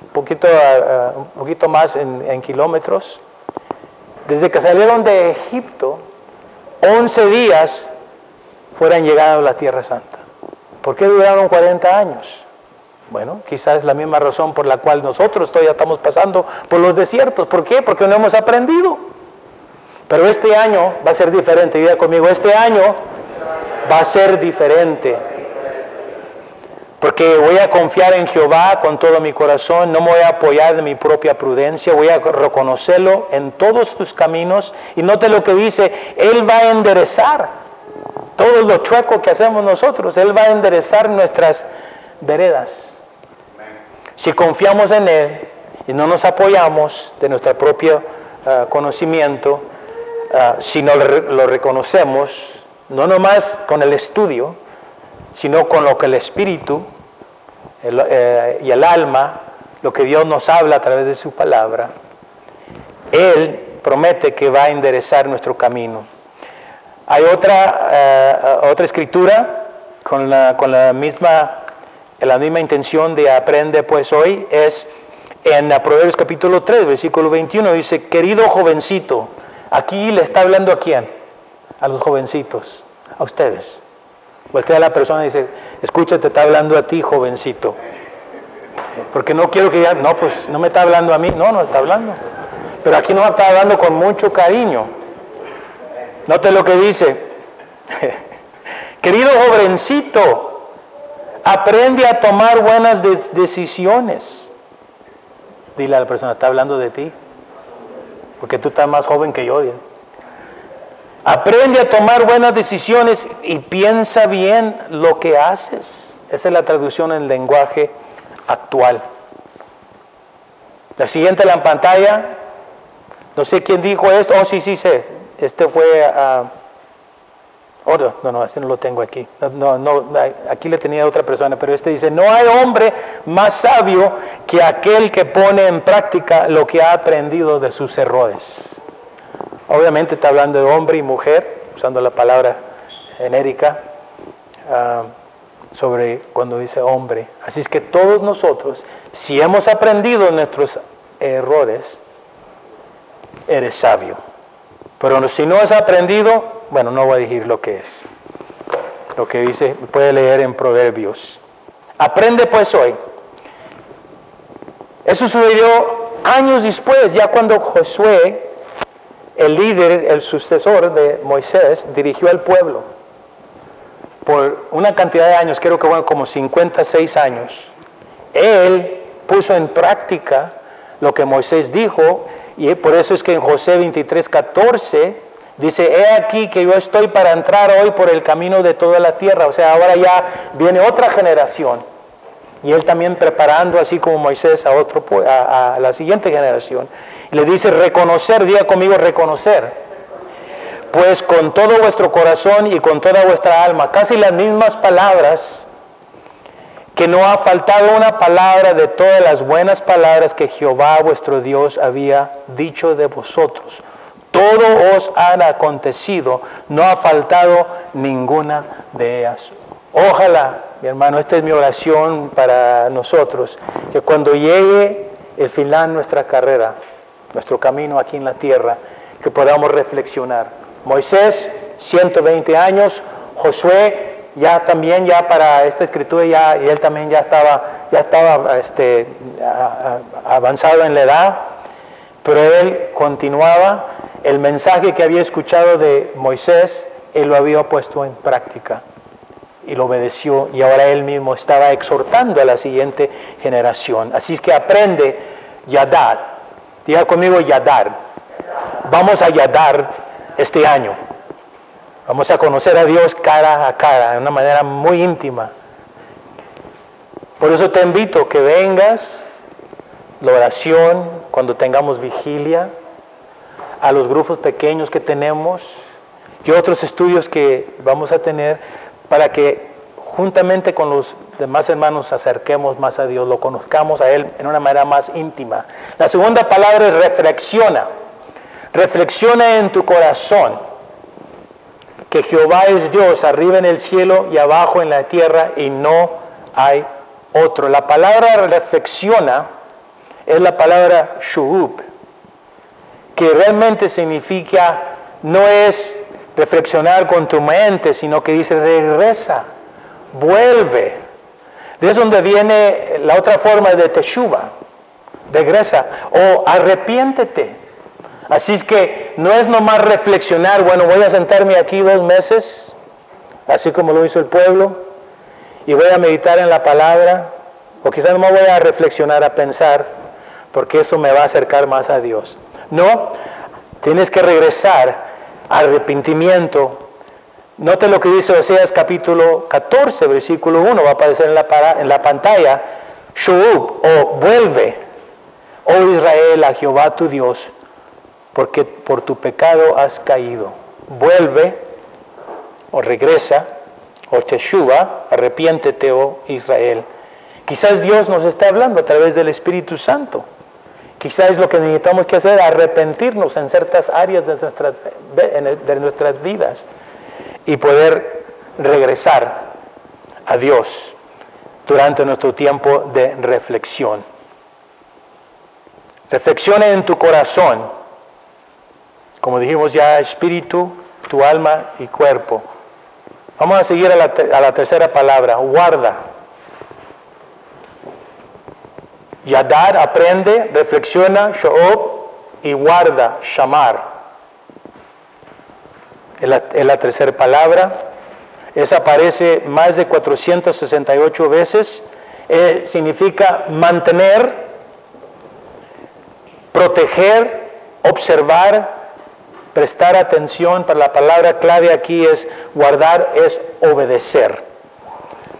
un poquito, eh, eh, un poquito más en, kilómetros. Desde que salieron de Egipto, 11 días fueran llegado a la Tierra Santa. ¿Por qué duraron 40 años? Bueno, quizás es la misma razón por la cual nosotros todavía estamos pasando por los desiertos. ¿Por qué? Porque no hemos aprendido. Pero este año va a ser diferente. Diga conmigo, este año va a ser diferente. Porque voy a confiar en Jehová con todo mi corazón, no me voy a apoyar de mi propia prudencia, voy a reconocerlo en todos tus caminos. Y note lo que dice, Él va a enderezar todo lo chueco que hacemos nosotros, Él va a enderezar nuestras veredas. Si confiamos en Él y no nos apoyamos de nuestro propio uh, conocimiento, uh, si no lo reconocemos, no nomás con el estudio, sino con lo que el Espíritu eh, y el alma, lo que Dios nos habla a través de su palabra, Él promete que va a enderezar nuestro camino. Hay otra, eh, otra escritura con la, con la, misma, la misma intención de aprende pues hoy, es en Proverbios capítulo 3, versículo 21, dice, querido jovencito, aquí le está hablando a quién? A los jovencitos, a ustedes. Voltea a la persona y dice, escúchate, está hablando a ti, jovencito. Porque no quiero que ya, no, pues no me está hablando a mí, no, no está hablando. Pero aquí nos está hablando con mucho cariño. Note lo que dice. Querido jovencito, aprende a tomar buenas decisiones. Dile a la persona, está hablando de ti. Porque tú estás más joven que yo. Aprende a tomar buenas decisiones y piensa bien lo que haces. Esa es la traducción en lenguaje actual. La siguiente en la pantalla. No sé quién dijo esto. Oh, sí, sí, sé. Este fue a... no, no, este no lo tengo aquí. No, no, aquí le tenía otra persona, pero este dice, no hay hombre más sabio que aquel que pone en práctica lo que ha aprendido de sus errores. Obviamente está hablando de hombre y mujer, usando la palabra genérica uh, sobre cuando dice hombre. Así es que todos nosotros, si hemos aprendido nuestros errores, eres sabio. Pero si no has aprendido, bueno, no voy a decir lo que es. Lo que dice, puede leer en Proverbios. Aprende pues hoy. Eso sucedió años después, ya cuando Josué el líder, el sucesor de Moisés, dirigió al pueblo por una cantidad de años, creo que bueno, como 56 años. Él puso en práctica lo que Moisés dijo y por eso es que en José 23, 14 dice, he aquí que yo estoy para entrar hoy por el camino de toda la tierra. O sea, ahora ya viene otra generación. Y él también preparando, así como Moisés, a, otro, a la siguiente generación. Le dice reconocer, diga conmigo reconocer. Pues con todo vuestro corazón y con toda vuestra alma, casi las mismas palabras, que no ha faltado una palabra de todas las buenas palabras que Jehová vuestro Dios había dicho de vosotros. Todo os ha acontecido, no ha faltado ninguna de ellas. Ojalá, mi hermano, esta es mi oración para nosotros, que cuando llegue el final de nuestra carrera, nuestro camino aquí en la tierra, que podamos reflexionar. Moisés, 120 años, Josué, ya también, ya para esta escritura, ya, él también ya estaba, ya estaba este, avanzado en la edad, pero él continuaba, el mensaje que había escuchado de Moisés, él lo había puesto en práctica y lo obedeció y ahora él mismo estaba exhortando a la siguiente generación. Así es que aprende Yadad, Diga conmigo Yadar. Vamos a Yadar este año. Vamos a conocer a Dios cara a cara, de una manera muy íntima. Por eso te invito que vengas, la oración, cuando tengamos vigilia, a los grupos pequeños que tenemos y otros estudios que vamos a tener para que juntamente con los demás hermanos nos acerquemos más a Dios, lo conozcamos a Él en una manera más íntima. La segunda palabra es reflexiona. Reflexiona en tu corazón que Jehová es Dios arriba en el cielo y abajo en la tierra y no hay otro. La palabra reflexiona es la palabra shuhub, que realmente significa, no es reflexionar con tu mente, sino que dice regresa, vuelve. De eso donde viene la otra forma de teshuva, regresa o arrepiéntete. Así es que no es nomás reflexionar, bueno, voy a sentarme aquí dos meses, así como lo hizo el pueblo, y voy a meditar en la palabra, o quizás no me voy a reflexionar, a pensar, porque eso me va a acercar más a Dios. No, tienes que regresar arrepentimiento. Note lo que dice Oseas capítulo 14, versículo 1, va a aparecer en la, la pantalla. Shub, o vuelve, oh Israel, a Jehová tu Dios, porque por tu pecado has caído. Vuelve, o regresa, o teshuva, arrepiéntete, oh Israel. Quizás Dios nos está hablando a través del Espíritu Santo. Quizás lo que necesitamos que hacer es arrepentirnos en ciertas áreas de nuestras, de nuestras vidas y poder regresar a Dios durante nuestro tiempo de reflexión. Reflexione en tu corazón, como dijimos ya, espíritu, tu alma y cuerpo. Vamos a seguir a la, a la tercera palabra, guarda. Yadar aprende, reflexiona, sho'ob y guarda, shamar. Es la, tercera palabra. Esa aparece más de 468 veces. Eh, significa mantener, proteger, observar, prestar atención. Para la palabra clave aquí es guardar, es obedecer.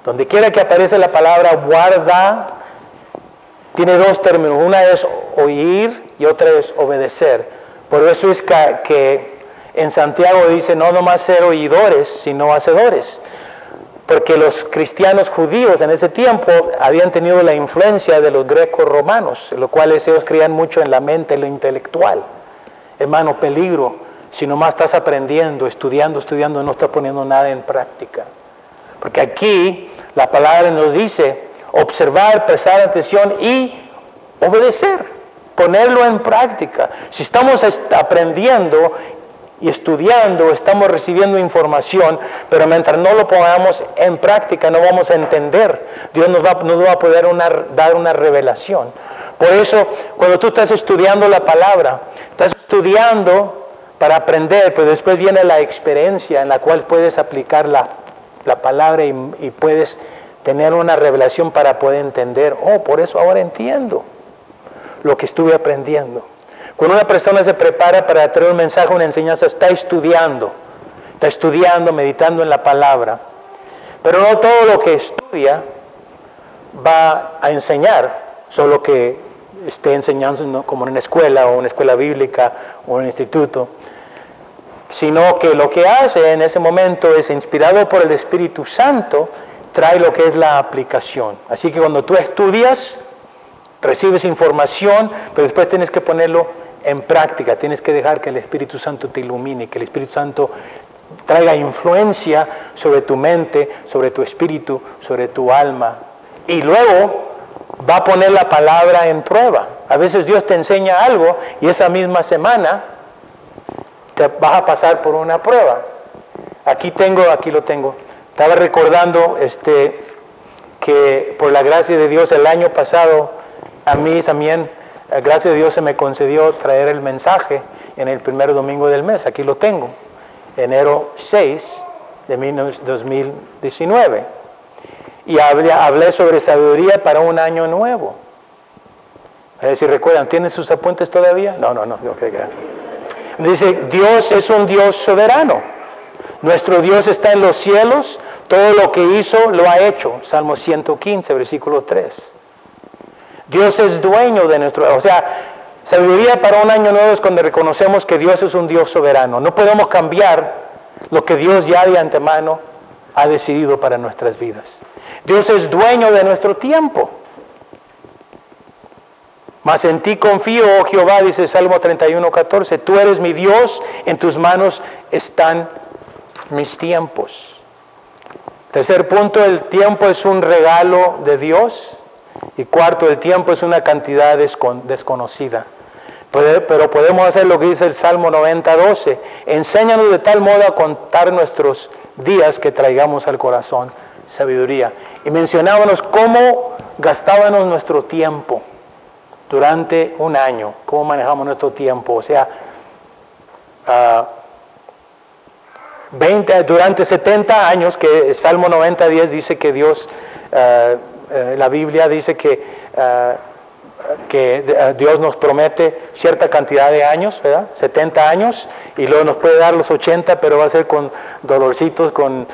Donde quiera que aparece la palabra guarda, tiene dos términos, una es oír y otra es obedecer. Por eso es que, en Santiago dice no nomás ser oidores, sino hacedores. Porque los cristianos judíos en ese tiempo habían tenido la influencia de los grecos romanos, en lo cual ellos creían mucho en la mente, lo intelectual. Hermano, peligro, si nomás estás aprendiendo, estudiando, estudiando, no estás poniendo nada en práctica. Porque aquí la palabra nos dice observar, prestar atención y obedecer, ponerlo en práctica. Si estamos aprendiendo y estudiando, estamos recibiendo información, pero mientras no lo pongamos en práctica no vamos a entender. Dios nos va, nos va a poder dar una revelación. Por eso, cuando tú estás estudiando la palabra, estás estudiando para aprender, pero después viene la experiencia en la cual puedes aplicar la, palabra y, y puedes tener una revelación para poder entender, oh, por eso ahora entiendo lo que estuve aprendiendo. Cuando una persona se prepara para traer un mensaje, una enseñanza, está estudiando, está estudiando, meditando en la palabra, pero no todo lo que estudia va a enseñar, solo que esté enseñando como en una escuela o una escuela bíblica o un instituto, sino que lo que hace en ese momento es inspirado por el Espíritu Santo, trae lo que es la aplicación. Así que cuando tú estudias, recibes información, pero después tienes que ponerlo en práctica, tienes que dejar que el Espíritu Santo te ilumine, que el Espíritu Santo traiga influencia sobre tu mente, sobre tu espíritu, sobre tu alma. Y luego va a poner la palabra en prueba. A veces Dios te enseña algo y esa misma semana te vas a pasar por una prueba. Aquí tengo, aquí lo tengo. Estaba recordando este, que por la gracia de Dios el año pasado a mí también, la gracia de Dios se me concedió traer el mensaje en el primer domingo del mes. Aquí lo tengo, enero 6 de 2019. Y hablé, sobre sabiduría para un año nuevo. Ver si recuerdan, ¿tienen sus apuntes todavía? No, no, no, no Dice, Dios es un Dios soberano. Nuestro Dios está en los cielos, todo lo que hizo lo ha hecho. Salmo 115, versículo 3. Dios es dueño de nuestro, o sea, Sabiduría para un año nuevo es cuando reconocemos que Dios es un Dios soberano. No podemos cambiar lo que Dios ya de antemano ha decidido para nuestras vidas. Dios es dueño de nuestro tiempo. Mas en ti confío, oh Jehová, dice Salmo 31, 14, tú eres mi Dios, en tus manos están mis tiempos. Tercer punto, el tiempo es un regalo de Dios. Y cuarto, el tiempo es una cantidad desconocida. Pero podemos hacer lo que dice el Salmo 90, 12. Enséñanos de tal modo a contar nuestros días que traigamos al corazón sabiduría. Y mencionábamos cómo gastábamos nuestro tiempo durante un año, cómo manejamos nuestro tiempo. O sea, 20, ah, durante 70 años, que Salmo 90, 10 dice que Dios, ah, eh, la Biblia dice que ah, que eh, Dios nos promete cierta cantidad de años, ¿verdad? 70 años, y luego nos puede dar los 80, pero va a ser con dolorcitos, con,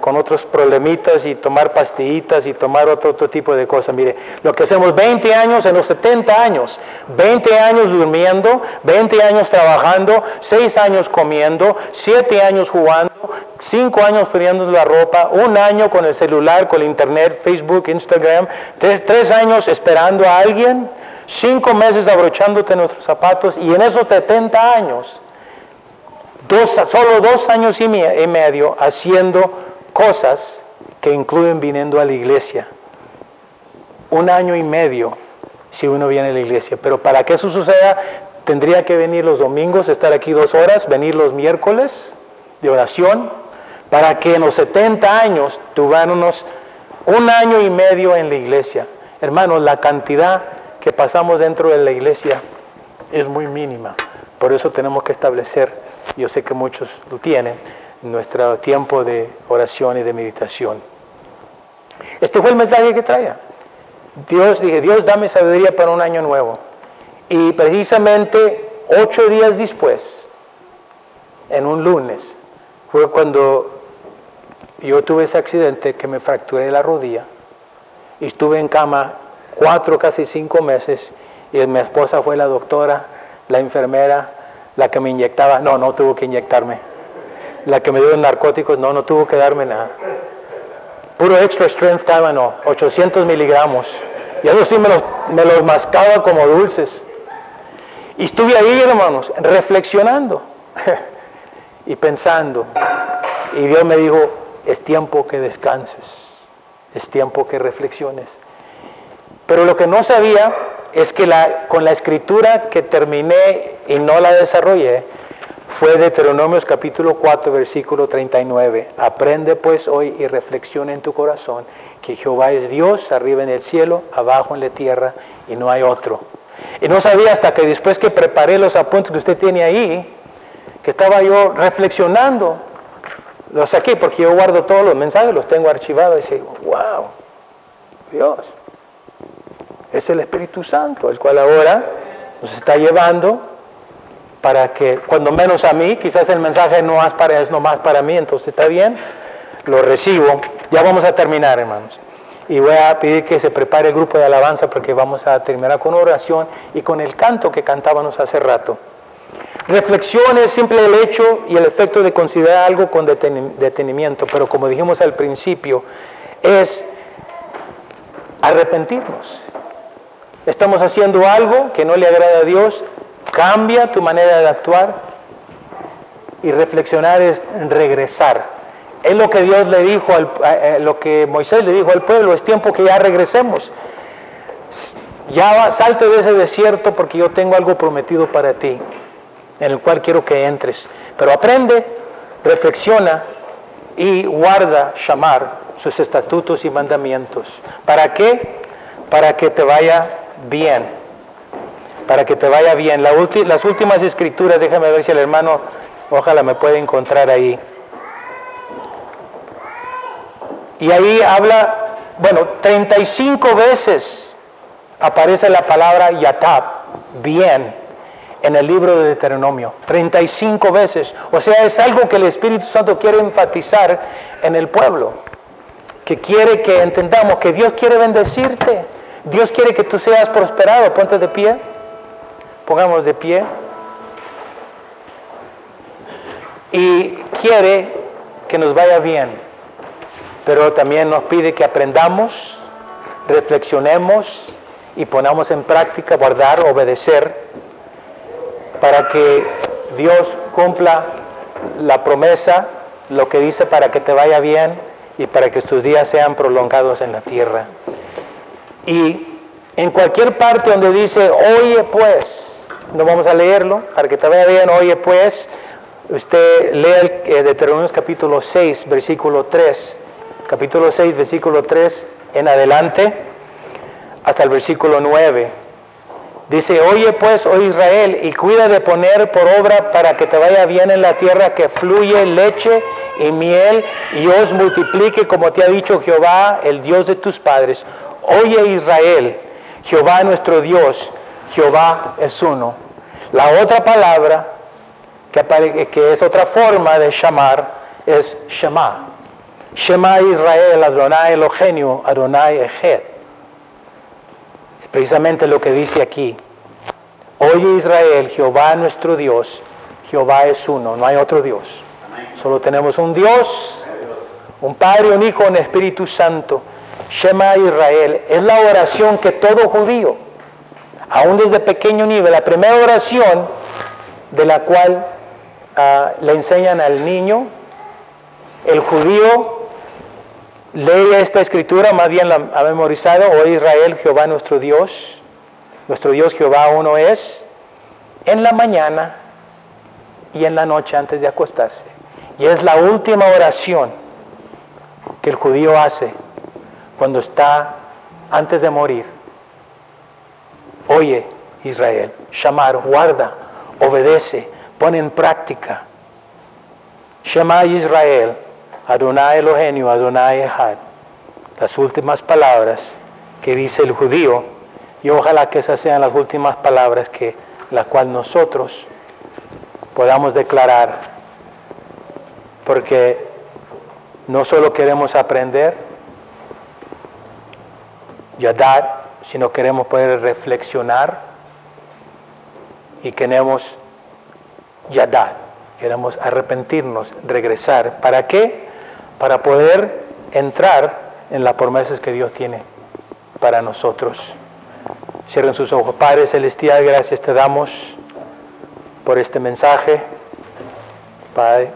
con otros problemitas, y tomar pastillitas, y tomar otro, otro tipo de cosas. Mire, lo que hacemos 20 años en los 70 años, 20 años durmiendo, 20 años trabajando, 6 años comiendo, 7 años jugando, 5 años poniendo la ropa, un año con el celular, con el internet, Facebook, Instagram, 3 años esperando a alguien, cinco meses abrochándote nuestros zapatos y en esos 70 años, dos, solo dos años y medio haciendo cosas que incluyen viniendo a la iglesia. Un año y medio si uno viene a la iglesia. Pero para que eso suceda, tendría que venir los domingos, estar aquí dos horas, venir los miércoles de oración, para que en los 70 años tuviéramos un año y medio en la iglesia. Hermanos, la cantidad que pasamos dentro de la iglesia es muy mínima. Por eso tenemos que establecer, yo sé que muchos lo tienen, nuestro tiempo de oración y de meditación. Este fue el mensaje que traía. Dios, dije, Dios dame sabiduría para un año nuevo. Y precisamente ocho días después, en un lunes, fue cuando yo tuve ese accidente que me fracturé la rodilla estuve en cama cuatro, casi cinco meses, y mi esposa fue la doctora, la enfermera, la que me inyectaba, no, no tuvo que inyectarme. La que me dio narcóticos, no, no tuvo que darme nada. Puro extra strength no, 800 miligramos. Y eso sí me los, me los mascaba como dulces. Y estuve ahí, hermanos, reflexionando y pensando. Y Dios me dijo, es tiempo que descanses, es tiempo que reflexiones. Pero lo que no sabía es que con la escritura que terminé y no la desarrollé fue Deuteronomios capítulo 4 versículo 39. Aprende pues hoy y reflexiona en tu corazón que Jehová es Dios arriba en el cielo, abajo en la tierra y no hay otro. Y no sabía hasta que después que preparé los apuntes que usted tiene ahí, que estaba yo reflexionando, los saqué porque yo guardo todos los mensajes, los tengo archivados y dije, wow, Dios es el Espíritu Santo, el cual ahora nos está llevando para que, cuando menos a mí, quizás el mensaje no es, para, es nomás para mí, entonces está bien, lo recibo. Ya vamos a terminar, hermanos. Y voy a pedir que se prepare el grupo de alabanza porque vamos a terminar con oración y con el canto que cantábamos hace rato. Reflexión es simple el hecho y el efecto de considerar algo con detenimiento, pero como dijimos al principio, es arrepentirnos estamos haciendo algo que no le agrada a Dios, cambia tu manera de actuar y reflexionar es regresar. Es lo que Dios le dijo, al, lo que Moisés le dijo al pueblo, es tiempo que ya regresemos. Ya salte de ese desierto porque yo tengo algo prometido para ti, en el cual quiero que entres. Pero aprende, reflexiona y guarda, llamar sus estatutos y mandamientos. ¿Para qué? Para que te vaya bien, para que te vaya bien. las últimas escrituras, déjame ver si el hermano, ojalá me puede encontrar ahí. Y ahí habla, bueno, 35 veces aparece la palabra yatab, bien, en el libro de Deuteronomio. 35 veces. O sea, es algo que el Espíritu Santo quiere enfatizar en el pueblo. Que quiere que entendamos que Dios quiere bendecirte. Dios quiere que tú seas prosperado, ponte de pie. pongamos de pie. Y quiere que nos vaya bien, pero también nos pide que aprendamos, reflexionemos y ponamos en práctica, guardar, obedecer, para que Dios cumpla la promesa, lo que dice para que te vaya bien y para que tus días sean prolongados en la tierra. Y en cualquier parte donde dice, oye pues, no vamos a leerlo, para que te vaya bien, oye pues, usted lee el, eh, Deuteronomio capítulo 6, versículo 3, capítulo 6, versículo 3 en adelante, hasta el versículo 9. Dice, oye pues, oh Israel, y cuida de poner por obra para que te vaya bien en la tierra que fluye leche y miel y os multiplique como te ha dicho Jehová, el Dios de tus padres. Oye Israel, Jehová nuestro Dios, Jehová es uno. La otra palabra, que, es otra forma de llamar, es Shema. Shema Israel, Adonai Elohenu, Adonai Echet precisamente lo que dice aquí. Oye Israel, Jehová nuestro Dios, Jehová es uno, no hay otro Dios. Solo tenemos un Dios, un Padre, un Hijo, un Espíritu Santo. Shema Israel es la oración que todo judío, aún desde pequeño nivel, la primera oración de la cual ah, le enseñan al niño, el judío lee esta escritura, más bien la ha memorizado, o Israel, Jehová nuestro Dios, nuestro Dios Jehová uno es, en la mañana y en la noche antes de acostarse. Y es la última oración que el judío hace cuando está antes de morir. Oye, Israel, llamar, guarda, obedece, pone en práctica. Shema Israel, Adonai Elohenu, Adonai Echad. Las últimas palabras que dice el judío, y ojalá que esas sean las últimas palabras que las cuales nosotros podamos declarar, porque no solo queremos aprender, dar, sino queremos poder reflexionar y queremos dar, queremos arrepentirnos, regresar. ¿Para qué? Para poder entrar en las promesas que Dios tiene para nosotros. Cierren sus ojos. Padre Celestial, gracias te damos por este mensaje,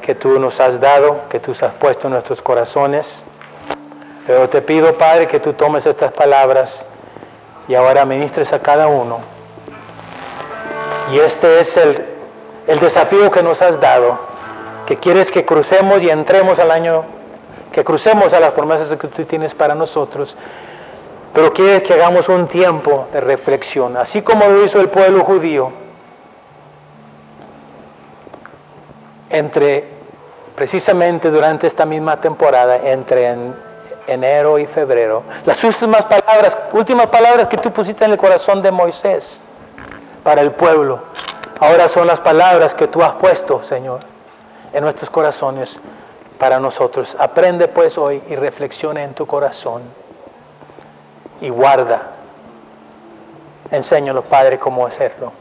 que tú nos has dado, que tú has puesto en nuestros corazones. Pero te pido, Padre, que tú tomes estas palabras y ahora ministres a cada uno. Y este es el desafío que nos has dado, que quieres que crucemos y entremos al año que crucemos a las promesas que tú tienes para nosotros, pero quiere que hagamos un tiempo de reflexión, así como lo hizo el pueblo judío, entre, precisamente durante esta misma temporada, entre enero y febrero. Las últimas palabras, últimas palabras que tú pusiste en el corazón de Moisés para el pueblo, ahora son las palabras que tú has puesto, Señor, en nuestros corazones para nosotros. Aprende pues hoy y reflexiona en tu corazón y guarda. Enséñalo, Padre, cómo hacerlo.